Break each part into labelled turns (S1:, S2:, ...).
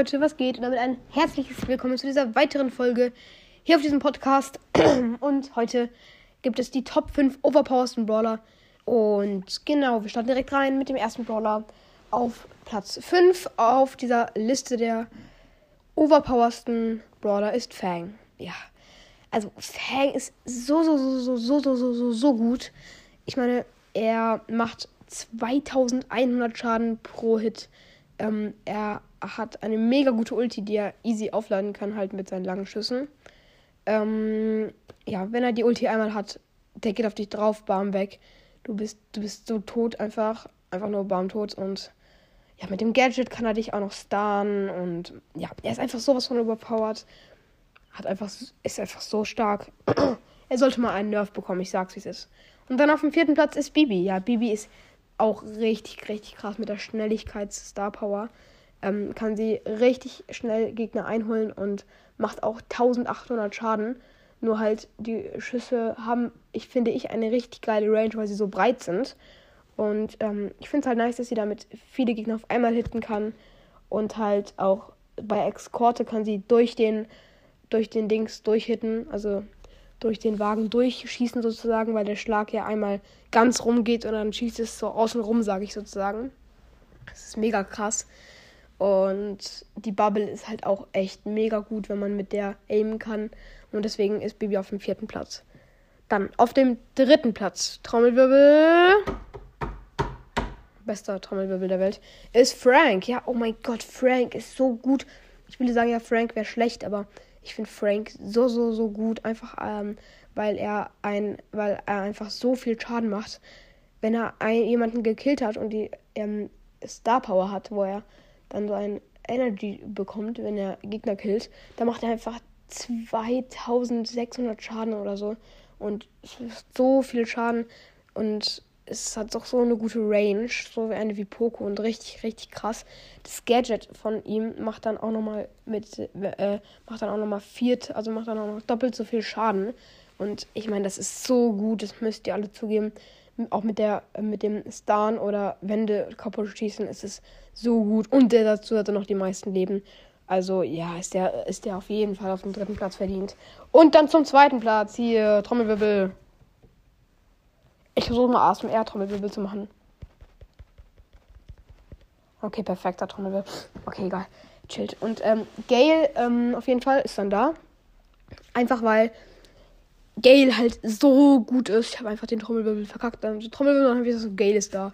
S1: Leute, was geht? Und damit ein herzliches Willkommen zu dieser weiteren Folge hier auf diesem Podcast. Und heute gibt es die Top 5 overpowersten Brawler. Und genau, wir starten direkt rein mit dem ersten Brawler auf Platz 5 auf dieser Liste der overpowersten Brawler ist Fang. Ja. Also Fang ist so, so, so, so, so, so, so, so, so gut. Ich meine, er macht 2100 Schaden pro Hit. Ähm, er hat eine mega gute Ulti, die er easy aufladen kann, halt mit seinen langen Schüssen. Ähm, ja, wenn er die Ulti einmal hat, der geht auf dich drauf, bam, weg. Du bist, du bist so tot einfach. Einfach nur bam, tot. Und ja, mit dem Gadget kann er dich auch noch starren. Und ja, er ist einfach sowas von überpowered. Hat einfach, ist einfach so stark. er sollte mal einen Nerf bekommen, ich sag's wie es ist. Und dann auf dem vierten Platz ist Bibi. Ja, Bibi ist auch richtig, richtig krass mit der Schnelligkeit Star Power ähm, kann sie richtig schnell Gegner einholen und macht auch 1800 Schaden. Nur halt, die Schüsse haben, ich finde ich, eine richtig geile Range, weil sie so breit sind. Und ähm, ich finde es halt nice, dass sie damit viele Gegner auf einmal hitten kann. Und halt auch bei Eskorte kann sie durch den, durch den Dings durchhitten, also durch den Wagen durchschießen sozusagen, weil der Schlag ja einmal ganz rum geht und dann schießt es so außen rum, sage ich sozusagen. Das ist mega krass. Und die Bubble ist halt auch echt mega gut, wenn man mit der aimen kann. Und deswegen ist Bibi auf dem vierten Platz. Dann auf dem dritten Platz, Trommelwirbel. Bester Trommelwirbel der Welt. Ist Frank. Ja, oh mein Gott, Frank ist so gut. Ich würde sagen, ja, Frank wäre schlecht, aber ich finde Frank so, so, so gut. Einfach, ähm, weil er ein, weil er einfach so viel Schaden macht. Wenn er einen, jemanden gekillt hat und die ähm, Star Power hat, wo er dann so ein Energy bekommt, wenn er Gegner killt, dann macht er einfach 2600 Schaden oder so. Und so viel Schaden. Und es hat doch so eine gute Range, so wie eine wie Poco und richtig, richtig krass. Das Gadget von ihm macht dann auch nochmal mit, äh, macht dann auch nochmal viert, also macht dann auch noch doppelt so viel Schaden. Und ich meine, das ist so gut, das müsst ihr alle zugeben auch mit der mit dem Stan oder Wände kaputt schießen ist es so gut und der dazu hat er noch die meisten Leben. Also ja, ist der ist der auf jeden Fall auf dem dritten Platz verdient. Und dann zum zweiten Platz hier Trommelwirbel. Ich versuche mal ASMR Trommelwirbel zu machen. Okay, perfekter Trommelwirbel. Okay, egal. Chillt. Und ähm, Gail ähm, auf jeden Fall ist dann da. Einfach weil Gale halt so gut ist. Ich habe einfach den Trommelwirbel verkackt. Dann Trommelwirbel und dann habe ich gesagt, Gale ist da.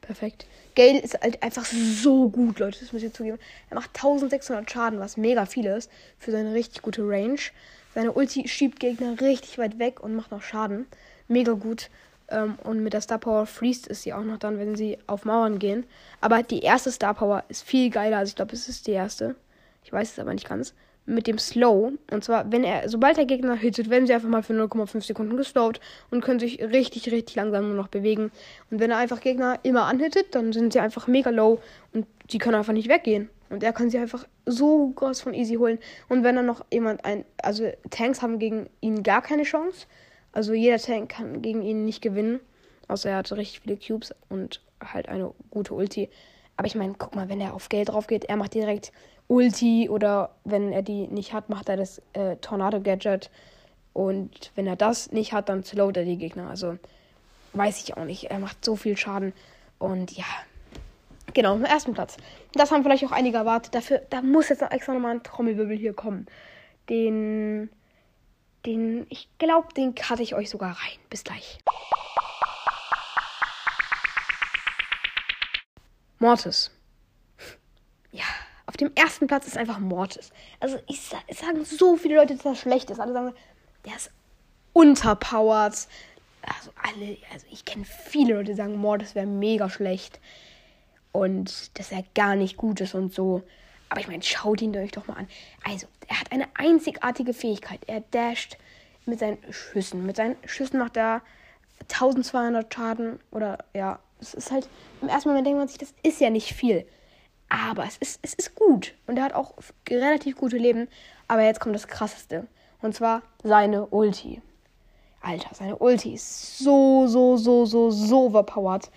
S1: Perfekt. Gale ist halt einfach so gut, Leute. Das muss ich zugeben. Er macht 1600 Schaden, was mega viel ist. Für seine richtig gute Range. Seine Ulti schiebt Gegner richtig weit weg und macht noch Schaden. Mega gut. Ähm, und mit der Star Power freest ist sie auch noch dann, wenn sie auf Mauern gehen. Aber die erste Star Power ist viel geiler. Also ich glaube, es ist die erste. Ich weiß es aber nicht ganz mit dem Slow. Und zwar, wenn er, sobald der Gegner hittet, werden sie einfach mal für 0,5 Sekunden geslowt und können sich richtig, richtig langsam nur noch bewegen. Und wenn er einfach Gegner immer anhittet, dann sind sie einfach mega low und die können einfach nicht weggehen. Und er kann sie einfach so groß von easy holen. Und wenn dann noch jemand ein, also Tanks haben gegen ihn gar keine Chance. Also jeder Tank kann gegen ihn nicht gewinnen. Außer er hat richtig viele Cubes und halt eine gute Ulti. Aber ich meine, guck mal, wenn er auf Geld drauf geht, er macht direkt Ulti oder wenn er die nicht hat, macht er das äh, Tornado-Gadget. Und wenn er das nicht hat, dann slowt er die Gegner. Also weiß ich auch nicht. Er macht so viel Schaden. Und ja, genau, am ersten Platz. Das haben vielleicht auch einige erwartet. Dafür, da muss jetzt extra nochmal ein Trommelwirbel hier kommen. Den, den, ich glaube, den cutte ich euch sogar rein. Bis gleich. Mortis. Ja. Auf dem ersten Platz ist einfach Mortis. Also ich, ich sagen so viele Leute, dass er schlecht ist. Alle sagen, der ist unterpowered. Also alle, also ich kenne viele Leute, die sagen, Mortis wäre mega schlecht. Und dass er gar nicht gut ist und so. Aber ich meine, schaut ihn euch doch mal an. Also, er hat eine einzigartige Fähigkeit. Er dasht mit seinen Schüssen. Mit seinen Schüssen macht er 1200 Schaden. Oder ja, es ist halt, im ersten Moment denkt man sich, das ist ja nicht viel. Aber es ist, es ist gut. Und er hat auch relativ gute Leben. Aber jetzt kommt das Krasseste. Und zwar seine Ulti. Alter, seine Ulti ist so, so, so, so, so overpowered.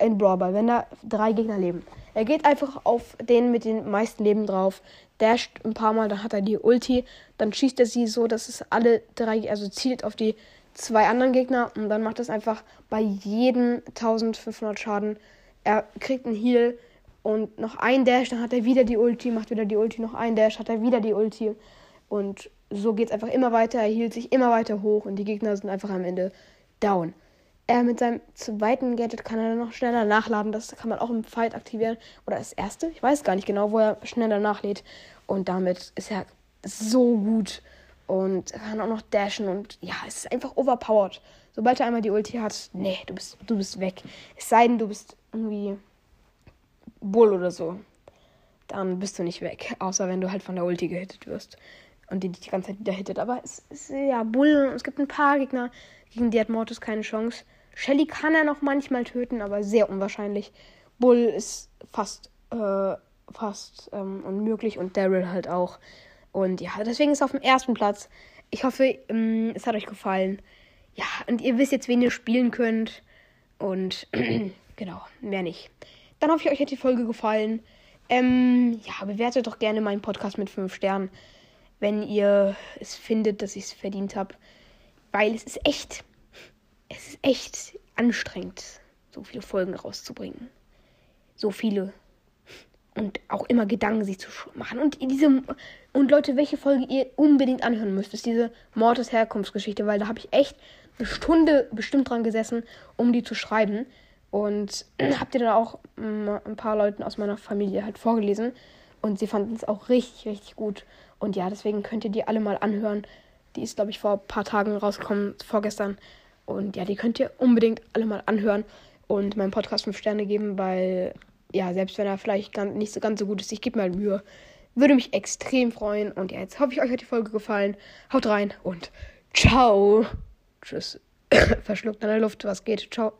S1: In Brawl Ball, wenn da drei Gegner leben. Er geht einfach auf den mit den meisten Leben drauf, dasht ein paar Mal, dann hat er die Ulti, dann schießt er sie so, dass es alle drei, also zielt auf die zwei anderen Gegner und dann macht es einfach bei jedem 1500 Schaden. Er kriegt einen Heal und noch ein Dash, dann hat er wieder die Ulti, macht wieder die Ulti, noch ein Dash, hat er wieder die Ulti und so geht es einfach immer weiter, er hielt sich immer weiter hoch und die Gegner sind einfach am Ende down. Er mit seinem zweiten Gadget kann er noch schneller nachladen. Das kann man auch im Fight aktivieren. Oder das erste? Ich weiß gar nicht genau, wo er schneller nachlädt. Und damit ist er so gut. Und kann auch noch dashen. Und ja, es ist einfach overpowered. Sobald er einmal die Ulti hat, nee, du bist, du bist weg. Es sei denn, du bist irgendwie Bull oder so. Dann bist du nicht weg. Außer wenn du halt von der Ulti gehittet wirst. Und die dich die ganze Zeit wieder hittet. Aber es ist ja Bull. Es gibt ein paar Gegner, gegen die hat Mortis keine Chance. Shelly kann er noch manchmal töten, aber sehr unwahrscheinlich. Bull ist fast, äh, fast ähm, unmöglich und Daryl halt auch. Und ja, deswegen ist er auf dem ersten Platz. Ich hoffe, ähm, es hat euch gefallen. Ja, und ihr wisst jetzt, wen ihr spielen könnt. Und genau, mehr nicht. Dann hoffe ich, euch hat die Folge gefallen. Ähm, ja, bewertet doch gerne meinen Podcast mit 5 Sternen, wenn ihr es findet, dass ich es verdient habe. Weil es ist echt es ist echt anstrengend, so viele Folgen rauszubringen. So viele. Und auch immer Gedanken sich zu machen. Und diese. Und Leute, welche Folge ihr unbedingt anhören müsst, ist diese Mordes Herkunftsgeschichte, weil da habe ich echt eine Stunde bestimmt dran gesessen, um die zu schreiben. Und habt ihr dann auch mm, ein paar Leuten aus meiner Familie halt vorgelesen. Und sie fanden es auch richtig, richtig gut. Und ja, deswegen könnt ihr die alle mal anhören. Die ist, glaube ich, vor ein paar Tagen rausgekommen, vorgestern. Und ja, die könnt ihr unbedingt alle mal anhören und meinem Podcast 5 Sterne geben, weil, ja, selbst wenn er vielleicht nicht so ganz so gut ist, ich gebe mal Mühe. Würde mich extrem freuen. Und ja, jetzt hoffe ich, euch hat die Folge gefallen. Haut rein und ciao. Tschüss. Verschluckt an der Luft. Was geht? Ciao.